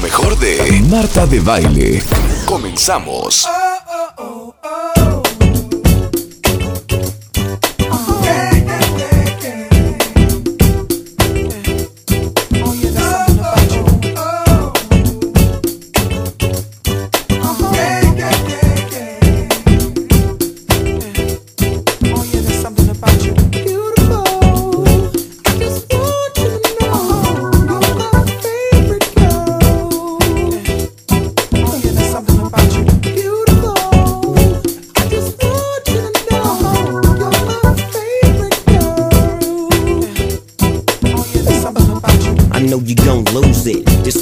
mejor de Marta de Baile. Comenzamos. I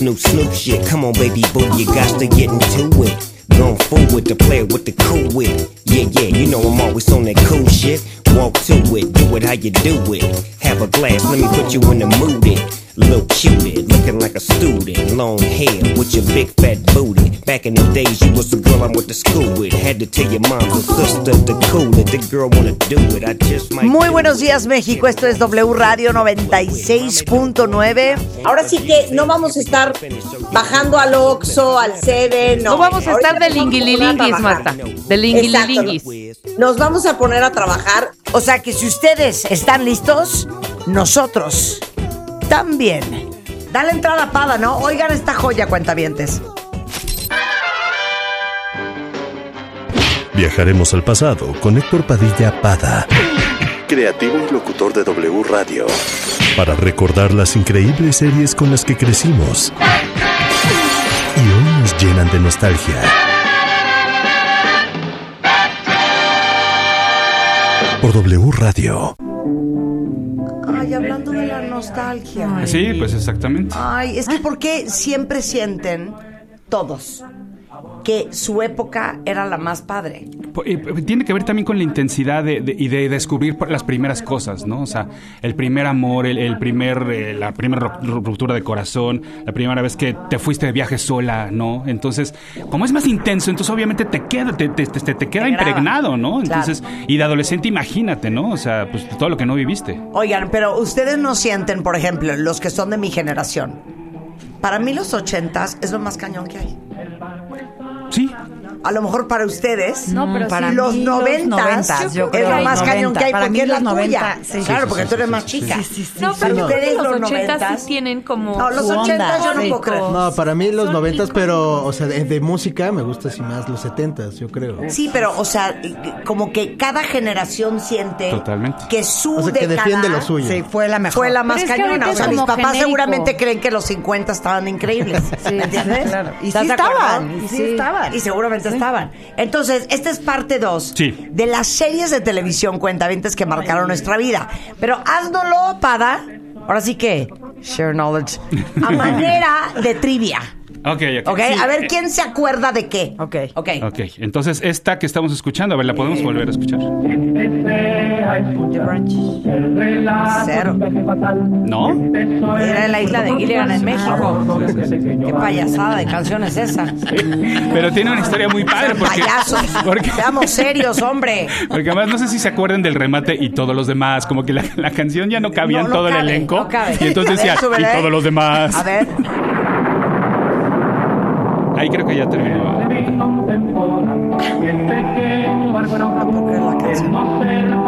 new Snoop shit. Come on, baby boo, you got to get into it. Going forward to play with the player with the cool wit. Yeah, yeah, you know I'm always on that cool shit. Walk to it, do it how you do it. Have a glass, let me put you in the mood. It. Little cutie, looking like a student. Long hair with your big fat booty. Back in the days, you was the girl I went to school with. Had to tell your mom and sister to cool it. The girl wanna do it. I just might. Muy buenos días México, esto es W Radio 96.9. Ahora sí que no vamos a estar bajando al Oxxo, al Seven. No, No vamos a estar de trabajar. Marta. De lingililinguis. Nos vamos a poner a trabajar. O sea que si ustedes están listos, nosotros también. Dale entrada a Pada, ¿no? Oigan esta joya, cuentavientes. Viajaremos al pasado con Héctor Padilla Pada Creativo y locutor de W Radio. para recordar las increíbles series con las que crecimos y hoy nos llenan de nostalgia. Por W Radio. Ay, nostalgia. Sí, pues exactamente. Ay, es que ¿por qué siempre sienten todos que su época era la más padre? Eh, Tiene que ver también con la intensidad de, de- y de descubrir las primeras cosas, ¿no? O sea, el primer amor, el, el primer, eh, la primera ru- ruptura de corazón, la primera vez que te fuiste de viaje sola, ¿no? Entonces, como es más intenso, entonces obviamente te queda, te, te- te- te queda impregnado, ¿no? Claro. Entonces, y de adolescente imagínate, ¿no? O sea, pues todo lo que no viviste. Oigan, pero ustedes no sienten, por ejemplo, los que son de mi generación. Para mí los ochentas es lo más cañón que hay. A lo mejor para ustedes, No, pero Para sí. los noventas, yo es creo, lo más 90. cañón que hay Para porque mí es la los tuya. 90, sí. claro, Sí, porque sí, tú eres sí, más chica. sí, sí, sí, No, pero no. Ustedes los los 80 noventas. sí tienen como... No, los ochentas yo no puedo creer. No, para mí los noventas, pero, o sea, de, de música me gusta así más los setentas, yo creo. Sí, pero, o sea, como que cada generación siente Totalmente. que su O sea, que defiende lo suyo. Sí, fue la mejor. fue la más es cañona. O sea, es mis papás genérico. seguramente creen que los 50 estaban increíbles. ¿Me entiendes? claro. Y ¿Estás sí estaban, y sí estaban. Y seguramente estaban. Entonces, esta es parte 2 Sí. de las series de televisión cuentavientes que marcaron nuestra vida. Pero haznoslo, Pada. Ahora sí que, share knowledge. A manera de trivia. ok, ok. ¿Ok? Sí, A ver eh, quién se acuerda de qué. Ok. Ok. Ok, entonces esta que estamos escuchando, a ver, ¿la podemos volver a escuchar? The Branch. Cero. ¿No? Era en la isla de Gilligan en México. Qué payasada de canción es esa. Pero tiene una historia muy padre porque... Payasos. porque- Seamos serios, hombre. Porque además no sé si se acuerdan del remate y todos los demás, como que la, la canción ya no cabía No, en no todo cabe, el elenco. no cabe. Y entonces A ver, decía, y todos los demás. A ver. Ahí creo que ya terminó. Porque es la canción.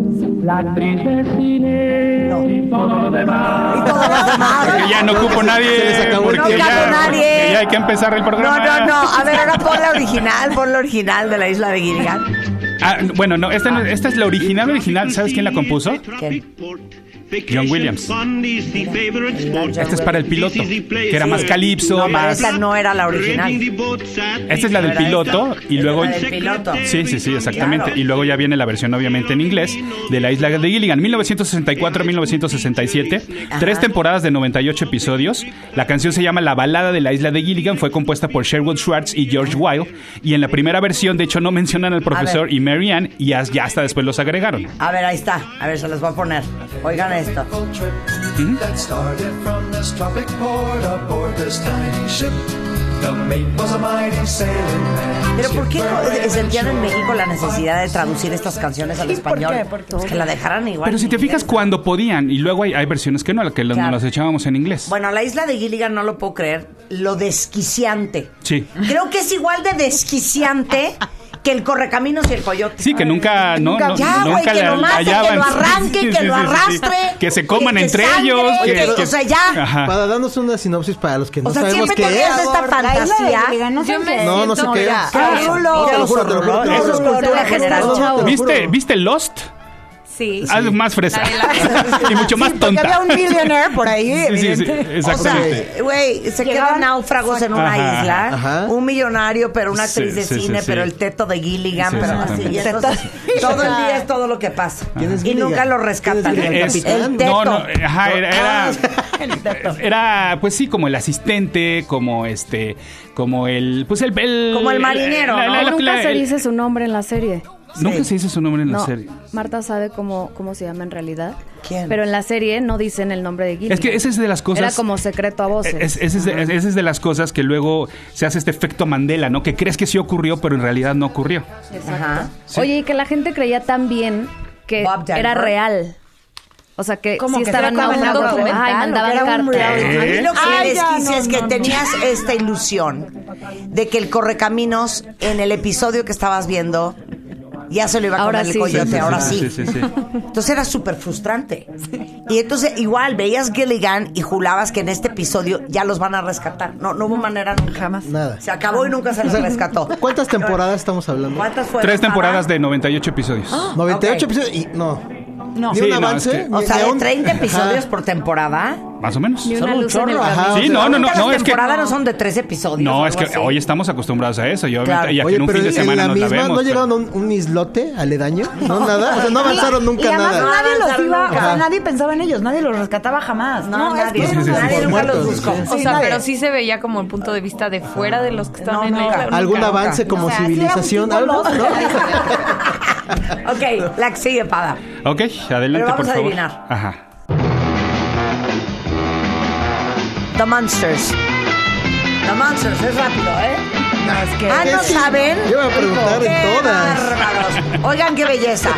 No. Y todos los demás. Porque ya no ocupo nadie. Porque No ya, nadie. porque ya hay que empezar el No, programa. no, no. A ver, ahora pon la original. Pon la original de la isla de Gilligan. Ah, bueno, no esta, no- esta es la original, original. ¿Sabes quién la compuso? ¿Quién? John Williams. Esta es para el piloto, que era más calipso, No, más... esa no era la original. Esta es la del ¿Era piloto y luego... La del piloto. Sí, sí, sí, exactamente. Claro. Y luego ya viene la versión obviamente en inglés de La Isla de Gilligan, 1964-1967. Tres temporadas de 98 episodios. La canción se llama La Balada de la Isla de Gilligan. Fue compuesta por Sherwood Schwartz y George Wilde. Y en la primera versión, de hecho, no mencionan al profesor y Mary Ann y ya hasta después los agregaron. A ver, ahí está. A ver, se las voy a poner. Oigan Oigan esto. That started from this tropic port aboard this tiny ship. The mate was a mighty sailing man. Pero ¿por qué no sentían en México la necesidad de traducir estas canciones al español? Pues que la dejaran igual. Pero si te fijas cuando podían, y luego hay, hay versiones que no, que lo- Claro. nos las echábamos en inglés. Bueno, la isla de Gilligan no lo puedo creer. Lo desquiciante. Sí. Creo que es igual de desquiciante que el correcaminos y el coyote. Sí, que nunca, no, no, Ya, güey, nunca que le lo mate, que lo arranque, Sí, que sí, lo sí, sí. arrastre. Que se coman que entre sangre, ellos. que- que- o sea, ya. Ajá. Para darnos una sinopsis para los que no O sea, sabemos siempre qué es. esta fantasía. Me No, no sé qué ya- es. No, lo lo lo. Eso es cultura No, no, general. no, no, lo ¿Viste, juro. ¿Viste Lost? Sí. Algo más fresa. La de la- y mucho más Porque tonta. había un millionaire por ahí, Sí, sí, sí, evidente. O sea, exactamente. güey, se Llegaban- quedan náufragos en una Ajá, isla, ajá. un millonario, pero una actriz Sí, de sí, sí, cine, sí. pero el teto de Gilligan, Sí, pero así. exactamente. y entonces, todo el día es todo lo que pasa. ¿Quién es Y nunca lo ¿Quién rescatan. es? El teto. no, no, ajá, era, era, Ah, era, pues sí, como el asistente, como este, como el, pues el, el- Como el marinero, la- ¿no? la- la- Nunca la- se el- dice su nombre en la serie. Nunca se dice su nombre en la serie. Marta sabe cómo, cómo se llama en realidad. ¿Quién? Pero en la serie no dicen el nombre de Gilligan. Es que esa es de las cosas. Era como secreto a voces. Es, esa es, de- esa es de las cosas que luego se hace este efecto Mandela, ¿no? Que crees que sí ocurrió, pero en realidad no ocurrió. Ajá. Oye, y que la gente creía tan bien que era real. O sea, que ¿Cómo sí que estaban como un documental Ay, mandaban era un cartas. A mí lo que Ay, me ya, desquicia no, es que no, tenías esta ilusión de que el correcaminos en el episodio que estabas viendo ya se lo iba a Ahora comer el coyote, Sí, ahora sí, sí. sí, sí, sí. Entonces era súper frustrante. Y entonces igual veías Gilligan y jurabas que en este episodio ya los van a rescatar. No, no hubo manera nunca. Jamás. Nada. Se acabó y nunca se los rescató. ¿Cuántas temporadas estamos hablando? ¿Cuántas fueron? Tres temporadas de 98 episodios. 98 Ok. episodios y no. No. Ni Sí, un no, avance. es que- ni- O sea, de un- 30 episodios Ajá. por temporada. Más o menos. Ni Son una un luz en el chorro. Ajá, Sí, o sea, no, no, no, Ahorita no, las es que. no son de tres episodios. No, es que así. hoy estamos acostumbrados a eso. Y, obviamente, Claro. y a que Oye, en un pero fin de semana la nos la misma vemos. no pero- llegaron a un, un islote aledaño, no nada, o sea, no avanzaron nunca y además nada. nadie los iba, o sea, nadie pensaba en ellos, nadie los rescataba jamás. No, nadie. Nadie nunca los buscó. O sea, pero sí se veía como el punto de vista de fuera de los que estaban en la. ¿Algún avance como civilización? ¿Algo? ¿No? Ok, la que sigue, Pada. Ok, adelante, Pero vamos por a favor. adivinar. Ajá. The Monsters. The Monsters, es rápido, ¿eh? es que- Ah, ¿no Sí, saben? yo iba a preguntar en ¡Qué todas. bárbaros! Oigan, qué belleza.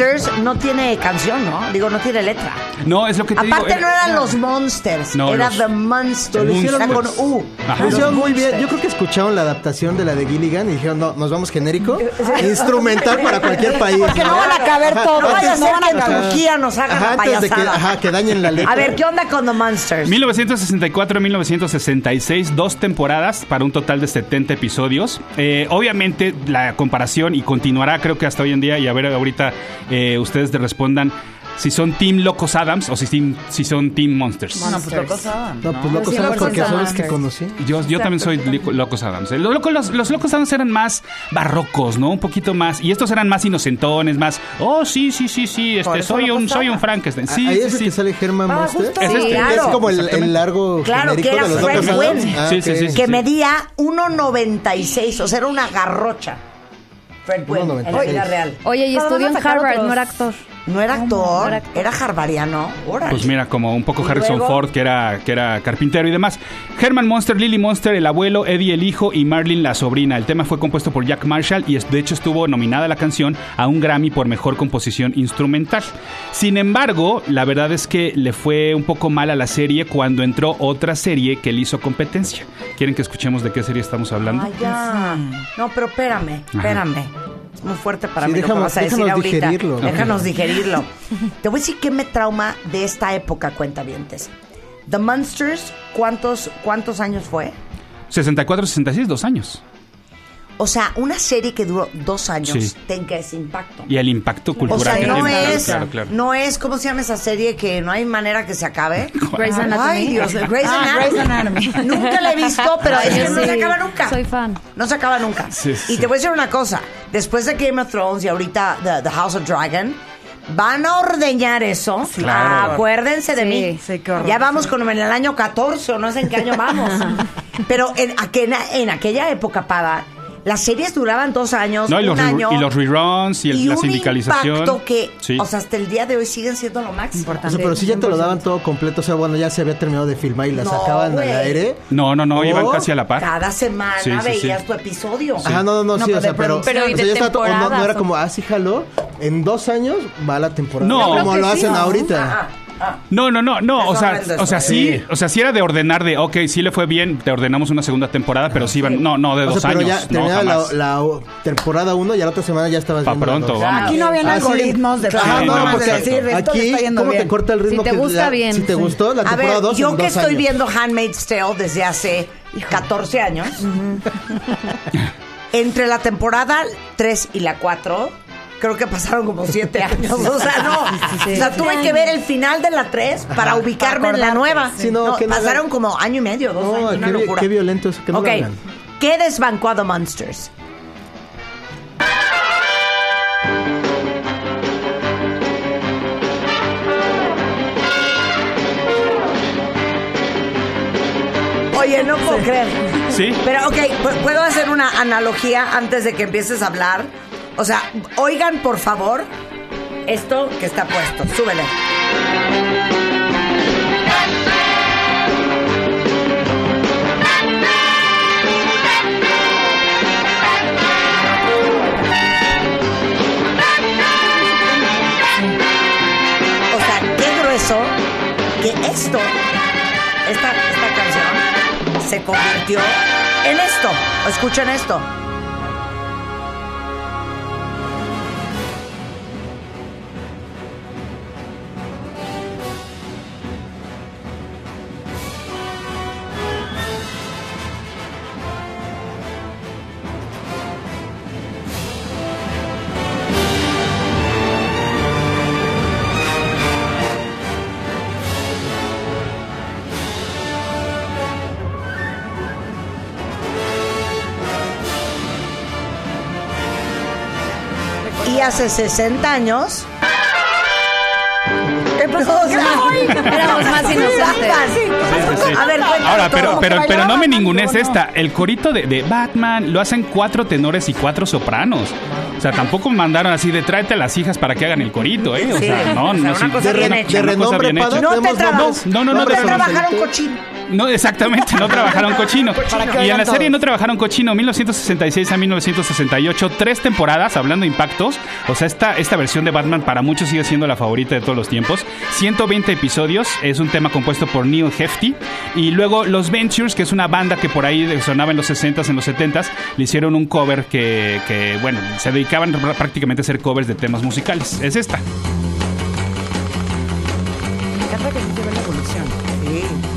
Monsters, no tiene canción, ¿no? Digo, no tiene letra. No, es lo que te digo. Aparte no eran los Monsters, No, era los- The Monsters. Lo hicieron con U. Ajá. Lo hicieron muy bien. Yo creo que escucharon la adaptación de la de Gilligan y dijeron, no, nos vamos genérico. Instrumental para cualquier país. Porque no van a caber Ajá, todos. No vaya a que. Turquía nos hagan Ajá, la antes de que, ajá, que dañen la letra. A ver, ¿qué onda con The Monsters? 1964 1966, dos temporadas para un total de 70 episodios. Eh, obviamente la comparación y continuará creo que hasta hoy en día y a ver ahorita eh, ustedes te respondan si son Team Locos Adams o si, team- si son Team Monsters. Bueno, pues lo pasaban. No, pues locos Sí, Locos porque son los que Adams. conocí. Yo, yo también soy Locos Adams. Eh, Los, locos- los- los Locos Adams eran más barrocos, ¿no? Un poquito más. Y estos eran más inocentones, más. Oh, sí, sí, sí, sí. Este, soy Locos un, soy un Adams. Frankenstein. Sí, Ahí sí, es el sí. que sale Herman Ah, Monster. justo. Es Sí, este. Claro. es como el, el largo Claro, que era de los Fred locos Adams. Ah, Sí, sí, ok. sí, sí. que medía 1.96, o sea, era una garrocha. Fred en la 1.96. vida real. Oye, y estudió en Harvard, no era actor. No era actor, era actor. era harvariano. Órale. Pues mira, como un poco Y Harrison luego- Ford, que era, que era carpintero y demás. Herman Monster, Lily Monster, el abuelo, Eddie el hijo y Marlene la sobrina. El tema fue compuesto por Jack Marshall y de hecho estuvo nominada la canción a un Grammy por mejor composición instrumental. Sin embargo, la verdad es que le fue un poco mal a la serie cuando entró otra serie que le hizo competencia. ¿Quieren que escuchemos de qué serie estamos hablando? Ay, ya. No, pero espérame, espérame. Es muy fuerte para Sí, mí lo que vas a decir déjanos ahorita. digerirlo. Déjanos digerirlo. Te voy a decir qué me trauma de esta época, cuentavientes. The Monsters, ¿cuántos, cuántos años fue? 64, 66, dos años. O sea, una serie que duró dos años, Sí. ten que es impacto. Y el impacto O cultural sea, que no tiene. Es, claro, claro. no es, ¿cómo se llama esa serie que no hay manera que se acabe? Grey's Anatomy. Ay, Dios, Grey's Ah, Anatomy. Grey's Anatomy. Nunca la he visto, pero es que no Sí, se acaba nunca. Soy fan. No se acaba nunca. Sí, sí. Y te voy a decir una cosa. Después de Game of Thrones y ahorita The, The House of Dragon, van a ordeñar eso. Claro. Acuérdense de Sí, mí. sí, qué horror. ya vamos como en el año 14 o no sé en qué año vamos. Pero en, aquel- en aquella época, Pada, las series duraban dos años, No, y un los, año. y los reruns y, el- y la un sindicalización. impacto que, Sí. o sea, hasta el día de hoy siguen siendo lo máximo. O sea, pero si ya te lo daban todo completo, o sea, bueno, ya se había terminado de filmar y la No, sacaban al aire. no, no, no, Oh. iban casi a la par. Cada semana Sí, sí, sí. veías tu episodio. Ajá, no, no, no, sí, pero o sea, pero, producción. Pero, ¿y o sea, ya estaba todo- o no, no era como así jaló, en dos años va la temporada. No. Como lo sí, hacen ¿no? No, no, no, no, o sea, o sea, sí, o sea, sí era de ordenar de, ok, sí le fue bien, te ordenamos una segunda temporada, pero sí iban, no, no, de O dos sea, pero años, ya no, terminaba la, jamás. la temporada 1 y a la otra semana ya estabas Pa' viendo la pronto, dos. vamos. Aquí no habían Ah, sí. algoritmos de Claro, no, no, porque exacto. decir, esto le aquí, está yendo ¿cómo te bien. corta el ritmo? Si te que gusta la- bien, Si te sí. gustó, la A temporada ver, 2 yo en que estoy años. viendo Handmaid's Tale desde hace 14 años, entre la temporada 3 y la 4, creo que pasaron como 7 años. O sea, no. O sea, tuve que ver el final de la 3 para ubicarme en la nueva. Sí, no, No, que no pasaron hagan- como año y medio, dos No, años, una qué, locura. qué violento eso, que no ok, lo hagan. ¿qué desbancó a The Monsters? Oye, no puedo creer. Sí. Pero, ok, ¿pu- ¿puedo hacer una analogía antes de que empieces a hablar? O sea, oigan, por favor, esto que está puesto. Súbele. O sea, qué grueso que esto, esta, esta canción, se convirtió en esto. Escuchen esto. Hace 60 años. ¿Qué pasó? Éramos más inocentes. Sí, sí, sí. A ver, cuéntame Ahora, pero, pero, pero no me ningunes esta. El corito de, de Batman lo hacen cuatro tenores y cuatro sopranos. O sea, tampoco mandaron así de tráete a las hijas para que hagan el corito, ¿eh? O Sí, sea, no, no. No No. No, exactamente, no trabajaron cochino. Y en la serie no trabajaron cochino, 1966 a 1968, tres temporadas, hablando de impactos. O sea, esta, esta versión de Batman para muchos sigue siendo la favorita de todos los tiempos. 120 episodios, es un tema compuesto por Neil Hefti. Y luego Los Ventures, que es una banda que por ahí sonaba en los 60s, en los 70s, le hicieron un cover que, que, bueno, se dedicaban prácticamente a hacer covers de temas musicales. Es esta. Me encanta que se ve la evolución. Sí.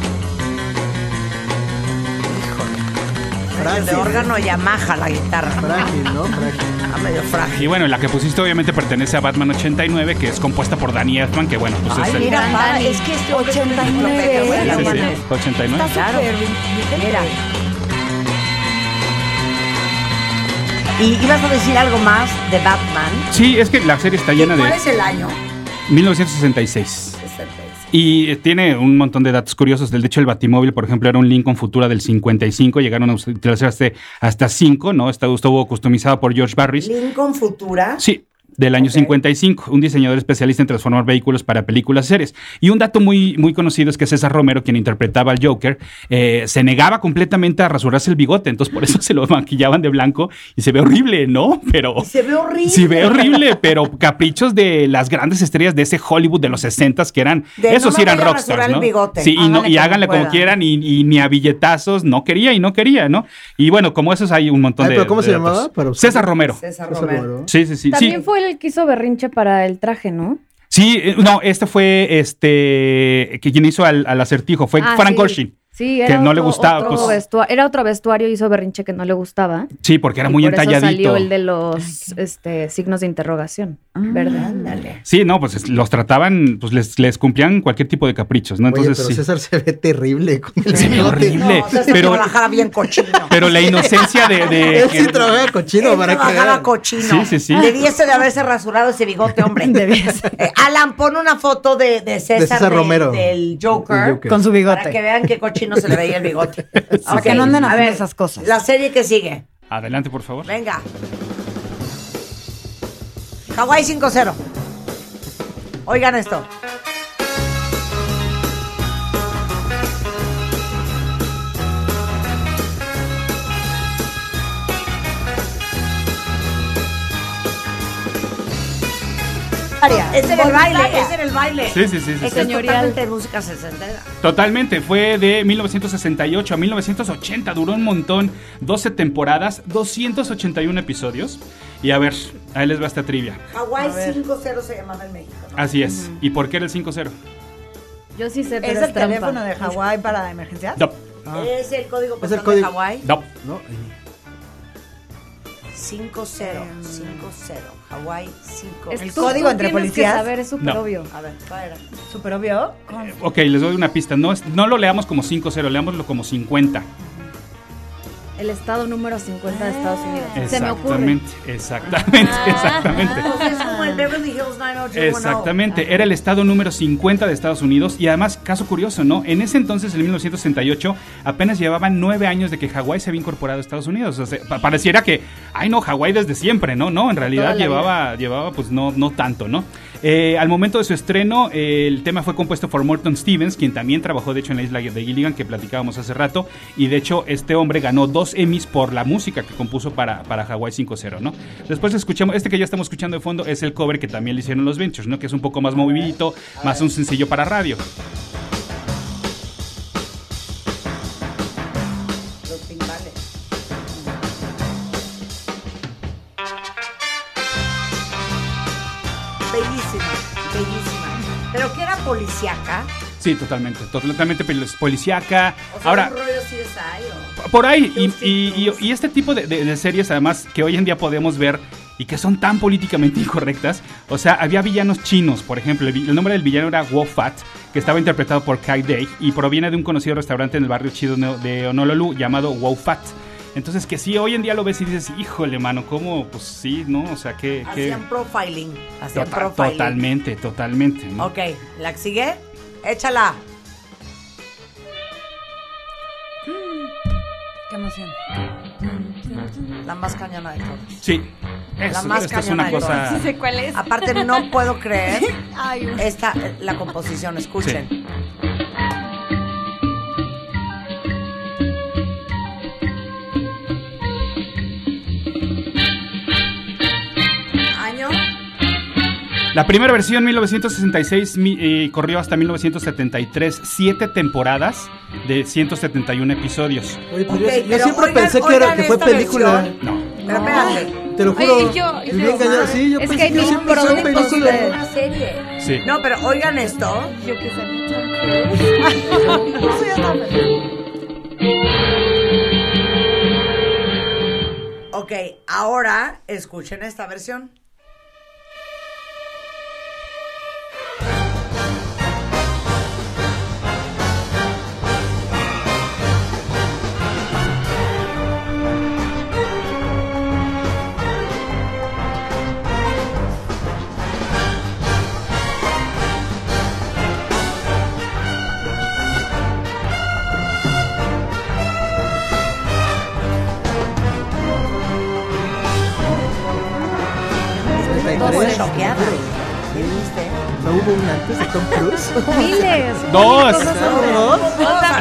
Frágil. De órgano Yamaha la guitarra. Frágil, ¿no? Frágil. Ah, medio frágil. Y bueno, la que pusiste obviamente pertenece a Batman 89, que es compuesta por Danny Elfman, que bueno, pues Ay, es el... mira, Dani. es que este hombre es una 89, enciclopedia, güey, la Sí, sí, buena. 89. Está Claro. Mira. Y ibas a decir algo más de Batman. Sí, es que la serie está ¿Y llena cuál de es el año? 1966. Y tiene un montón de datos curiosos. De hecho, el Batimóvil, por ejemplo, era un Lincoln Futura del 55. Llegaron a utilizarse hasta 5, ¿no? Está- Estuvo customizado por George Barris. Lincoln Futura. Sí, del año 55, un diseñador especialista en transformar vehículos para películas y series. Y un dato muy, muy conocido es que César Romero, quien interpretaba al Joker, eh, se negaba completamente a rasurarse el bigote, entonces por eso se lo maquillaban de blanco y se ve horrible, ¿no? Pero... Se ve horrible. Sí, ve horrible, pero caprichos de las grandes estrellas de ese Hollywood de los 60 que eran, De esos no sí eran rockstars, ¿no? bigote. Sí, y, no, Háganle y como háganle como puedan. quieran y, y ni a billetazos, no quería y no quería, ¿no? Y bueno, como esos hay un montón Ay, de ¿pero cómo de se datos. llamaba para? César Romero. César. Romero. Sí, sí, sí. También sí. fue el que hizo berrinche para el traje, ¿no? Sí, eh, no, este fue este que quien hizo al, al acertijo, fue Ah, Frank sí. Gorshin. Sí, era que no le gustaba. otro pues, era otro vestuario, hizo berrinche que no le gustaba. sí, porque era y muy por eso entalladito. salió el de los este, signos de interrogación. Verde. Sí, no, pues es- los trataban, pues les, les cumplían cualquier tipo de caprichos, ¿no? Oye, Entonces pero sí. César se ve terrible con el Se ve bigote. horrible. No, César pero, trabajaba bien cochino. pero la inocencia de. de Él sí trabaja cochino Él para que trabajaba cochino. Sí, sí, sí. Debiese de haberse rasurado ese bigote, hombre. Eh, Alan, pon una foto de, de César, César de- Romero. del Joker, El Joker. Con su bigote. Para que vean qué cochino se le veía el bigote. Para Ok, que no anden a ver, esas cosas. La serie que sigue. Adelante, por favor. Venga. Hawái 5-0. Oigan esto. Ese era el baile, ese era el baile. Sí, sí, sí, sí, sí. es totalmente de música sesentera. Totalmente, fue de 1968 a 1980, duró un montón, 12 temporadas, 281 episodios. Y a ver, ahí les va esta trivia. Hawái 5-0 se llamaba en México. ¿no? Así es. ¿Y por qué era el 5-0? Yo sí sé, pero ¿Es es, el trampa. teléfono de Hawái para emergencias? No, Es el código Es postal el código. de Hawái. no. ¿no? 5-0, 5-0. Hawái 5 El Tú- código tú entre tienes policías. Que saber, es súper No. obvio. A ver, ¿cuál era? ¿Súper obvio? Con- Ok, les doy una pista. No, es- no lo leamos como 5-0, leámoslo como 50. El estado número 50 de Estados Unidos. Se me ocurre. Exactamente, exactamente, exactamente. Es como el Beverly Hills 90210. Exactamente, era el estado número 50 de Estados Unidos y además, caso curioso, ¿no? En ese entonces, en 1968, apenas llevaban nueve años de que Hawái se había incorporado a Estados Unidos. O sea, pa- pareciera que, ay no, Hawái desde siempre, ¿no? No, en realidad llevaba, llevaba pues no, no tanto, ¿no? Eh, al momento de su estreno, el tema fue compuesto por Morton Stevens, quien también trabajó de hecho en la isla de Gilligan, que platicábamos hace rato, y de hecho este hombre ganó dos Emmys por la música que compuso para, para Hawái 5-0, ¿no? Después escuchamos, este que ya estamos escuchando de fondo es el cover que también le hicieron los Ventures, ¿no? Que es un poco más movidito, más un sencillo para radio. Bellísima, bellísima. Pero que era policíaca. Sí, totalmente, totalmente pol- policíaca. O sea, Ahora, un rollo CSI o... por ahí, y, y- y- y este tipo de, de- de series, además, que hoy en día podemos ver y que son tan políticamente incorrectas. O sea, había villanos chinos, por ejemplo. El, el nombre del villano era Wo Fat, que estaba interpretado por Kai Day y proviene de un conocido restaurante en el barrio chido de Honolulu llamado Wow Fat. Entonces, que sí, hoy en día lo ves y dices, híjole, mano, ¿cómo? Pues sí, ¿no? O sea, que. Hacían profiling. Hacían Total- profiling. totalmente, totalmente. ¿no? Ok, ¿la que sigue? Échala. Qué emoción. La más cañona de todas. Sí. La más esto es cañona una de cosa. todas. Sí sé cuál es. Aparte, no puedo creer Ay, esta, la composición. Escuchen. La primera versión, 1966, mi- eh, corrió hasta 1973. Siete temporadas de 171 episodios. Oye, Ok, yo, siempre oigan- pensé que, era, que fue película. versión. No. Pero espérate. Te lo juro. Oye, yo- viví yo- engañado. Sí, yo Es pensé que siempre fue película. Una serie. Sí. No, pero oigan esto. yo que. Ok, ahora escuchen esta versión. Dos.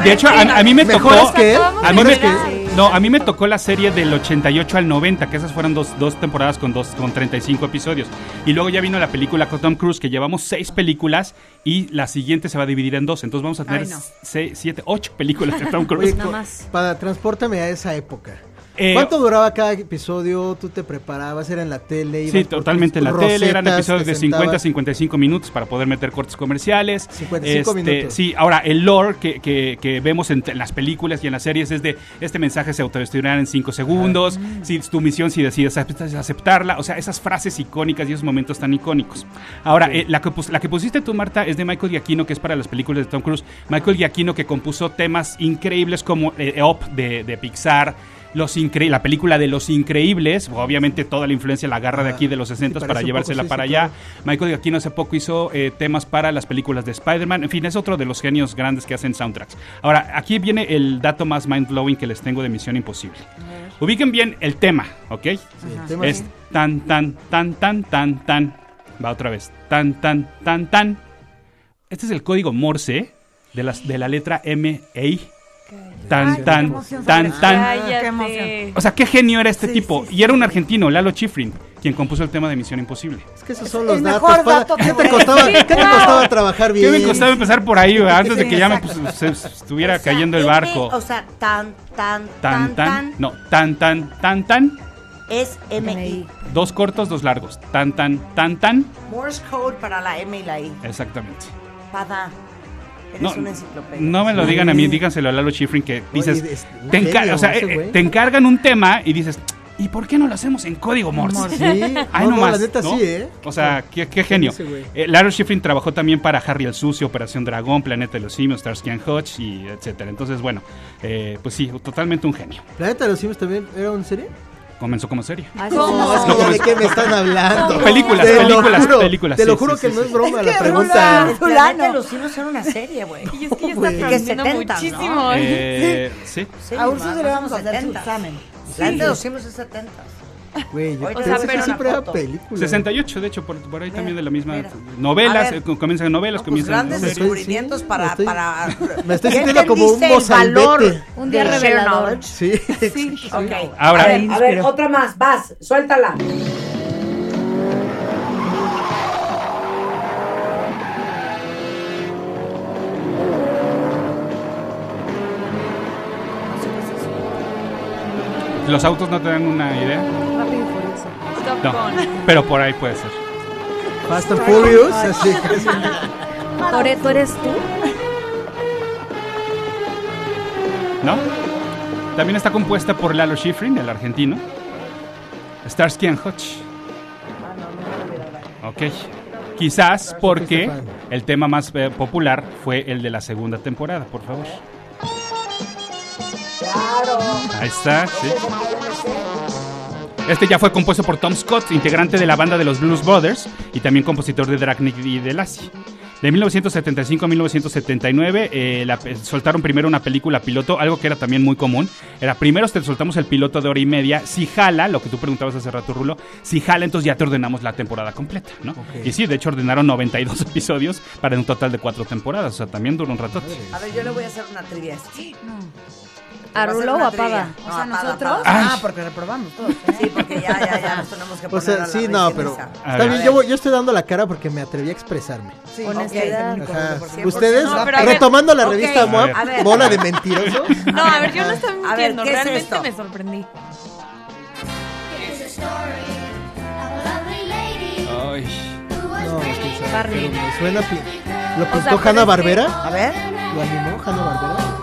De hecho, a, a mí me tocó. ¿Mejores que? A mí no, a mí me tocó la serie del 88 al 90, que esas fueron dos, dos temporadas con, dos, con 35 episodios. Y luego ya vino la película con Tom Cruise, que llevamos seis películas y la siguiente se va a dividir en dos. Entonces vamos a tener Ay, no. seis, siete, ocho películas de Tom Oye, Cruise. Más. para transpórtame a esa época. Eh, ¿Cuánto duraba cada episodio? ¿Tú te preparabas? ¿Era en la tele? Sí, totalmente en la tele. Eran episodios de 50 a sentabas? 55 minutos para poder meter cortes comerciales. 55 minutos. Sí, ahora el lore que, que- que vemos en, en las películas y en las series es de este mensaje se autodestruirá en 5 segundos. Si es tu misión, si decides aceptar- aceptarla. O sea, esas frases icónicas y esos momentos tan icónicos. Ahora, eh, la, que la que pusiste tú, Marta, es de Michael Giacchino, que es para las películas de Tom Cruise. Michael Giacchino que compuso temas increíbles como eh, Up de, de Pixar. Los incre la película de Los Increíbles, obviamente toda la influencia la agarra de aquí de los 60 sí, para llevársela poco, sí, para sí, allá. Michael Giacchino hace poco hizo eh, temas para las películas de Spider-Man. En fin, es otro de los genios grandes que hacen soundtracks. Ahora, aquí viene el dato más mind-blowing que les tengo de Misión Imposible. Ubiquen bien el tema, ¿ok? el tema es tan, tan, tan, tan, tan, tan. Va otra vez. Tan, tan, tan, tan. Este es el código Morse de, las, de la letra M, A. Tan, Ay, tan, tan, tan. Ay. O sea, qué genio era este tipo. y era un argentino, Lalo Schifrin, quien compuso el tema de Misión Imposible. Es que esos son los el datos. mejor para- dato ¿Qué que te costaba. ¿qué te costaba trabajar bien? ¿Qué me costaba empezar por ahí, antes de Sí, que ya me pues, se, se estuviera O sea, cayendo el M, barco? O sea, tan, tan, Tan, tan, no, tan, tan, tan, tan. Es MI. Dos cortos, dos largos. Tan, tan, tan, tan. Morse code para la M y la I. Exactamente. Pada. Eres No, una enciclopedia. no me lo digan a mí, díganselo a Lalo Schifrin que dices, Oye, es un te, enca- genio o sea, ese eh, te encargan un tema y dices, ¿y por qué no lo hacemos en código Morse? Sí, Ay, no, más, la neta ¿no? sí, ¿eh? O sea, qué, qué genio. Eh, Laro Schifrin trabajó también para Harry el Sucio, Operación Dragón, Planeta de los Simios, Starsky and Hutch y etcétera. Entonces, bueno, eh, pues sí, totalmente un genio. ¿Planeta de los Simios también era una serie? Comenzó como serie. Ah, es No, de qué me están hablando. Películas, Te lo películas, juro, películas, Te lo juro sí, que sí, no es broma la que pregunta. El planeta de los simios era una serie, güey. Y es que ya está Que aprendiendo 70, muchísimo. ¿no? Eh, sí. Sí, A Urso más le vamos a hacer su 70. examen. Planeta de los simios es 70. Güey, yo Ahorita pensé vamos a que ver siempre era película. 68, de hecho, por, por ahí también de la misma. mira. Novelas, ver. eh, comienzan en novelas, No, pues comienzan en grandes series. descubrimientos Sí, para, me estoy- para... me estoy ¿Ya sintiendo como un mozalbete. Un día revelador. knowledge? Sí, Sí. Ok. Ahora- a ver, a ver, otra más, vas, suéltala. ¿Los autos no te dan una idea? Rápido y furioso. Top No, Gun. pero por ahí puede ser. Fast and Furious, así. Toreto, ¿eres tú? ¿No? También está compuesta por Lalo Schifrin, el argentino. Starsky and Hutch. Ok. Quizás porque el tema más eh, popular fue el de la segunda temporada, por favor. Ahí está, sí. Este ya fue compuesto por Tom Scott, integrante de la banda de los Blues Brothers y también compositor de Dragnik y de Lassie. De 1975 a 1979 eh, la- soltaron primero una película piloto, algo que era también muy común. Era primero te soltamos el piloto de hora y media. Si jala, lo que tú preguntabas hace rato, Rulo, si jala, entonces ya te ordenamos la temporada completa, ¿no? Y sí, de hecho ordenaron 92 episodios para un total de cuatro temporadas. O sea, también duró un ratote. A ver, yo le voy a hacer una trivia. ¿A Rulo o a Pada? O sea, nosotros. Ay. Ah, porque reprobamos todos. ¿eh? Sí, porque ya, ya, ya nos tenemos que O poner sea, a la sí, no, pero ver. Yo, voy- yo estoy dando la cara porque me atreví a expresarme. Sí, Honestidad. ok, Ajá. 100%. Ustedes, No, ver, retomando la revista MOAB, ver. Ver. bola de mentirosos. No, a ver, yo no estoy ver, mintiendo. ¿qué es Realmente esto? me sorprendí. Ay. No, es que sabe, me suena. ¿Lo pintó pero Hanna es Barbera? A ver. ¿Lo animó Hanna Barbera?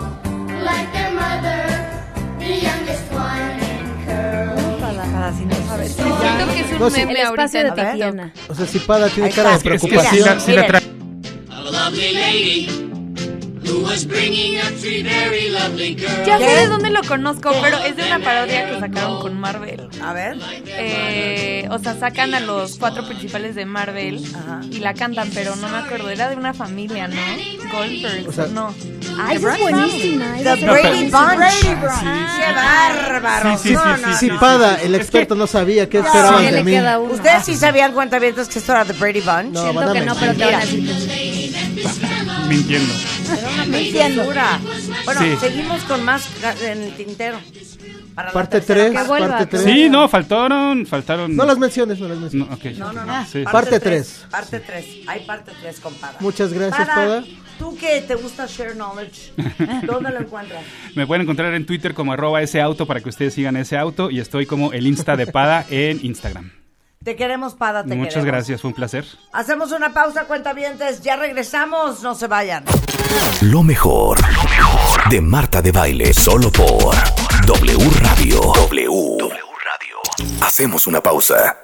Que es un No, sí. El meme espacio de. Tatiana. O sea, si Pada tiene cara de preocupación. sí la. Ya sé de dónde lo conozco, pero es de una parodia que sacaron con Marvel. A ver. Eh, o sea, sacan a los cuatro principales de Marvel Ajá. y la cantan, pero no me acuerdo. Era de una familia, ¿no? Goldberg, O sea, no. Ay, es buenísima. The Brady. Bunch. ¡Qué bárbaro! Sí, sí, sí. Pada, el experto, no sabía qué esperaban Sí, de mí. ¿Ustedes sí sabían cuentavientos que esto era The Brady Bunch? No, Siento que no, pero te van a decir. Mintiendo. Era una preciosura. Bueno, Sí. seguimos con más en el tintero. Para Parte tercera 3, parte. vuelva, parte que 3. Sí, no, faltaron, faltaron. No las menciones, no las menciones. No. No, no, no. Sí. Parte tres, tres. Parte 3. Hay parte 3 con Pada. Muchas gracias, Pada, Pada. Tú que te gusta share knowledge, ¿dónde lo encuentras? Me pueden encontrar en Twitter como arroba ese auto para que ustedes sigan ese auto y estoy como el Insta de Pada en Instagram. Te queremos, Pada, te Muchas queremos. gracias, fue un placer. Hacemos una pausa, cuentavientes. Ya regresamos, no se vayan. Lo mejor, lo mejor de Marta de Baile, solo por W Radio. W. W Radio. Hacemos una pausa.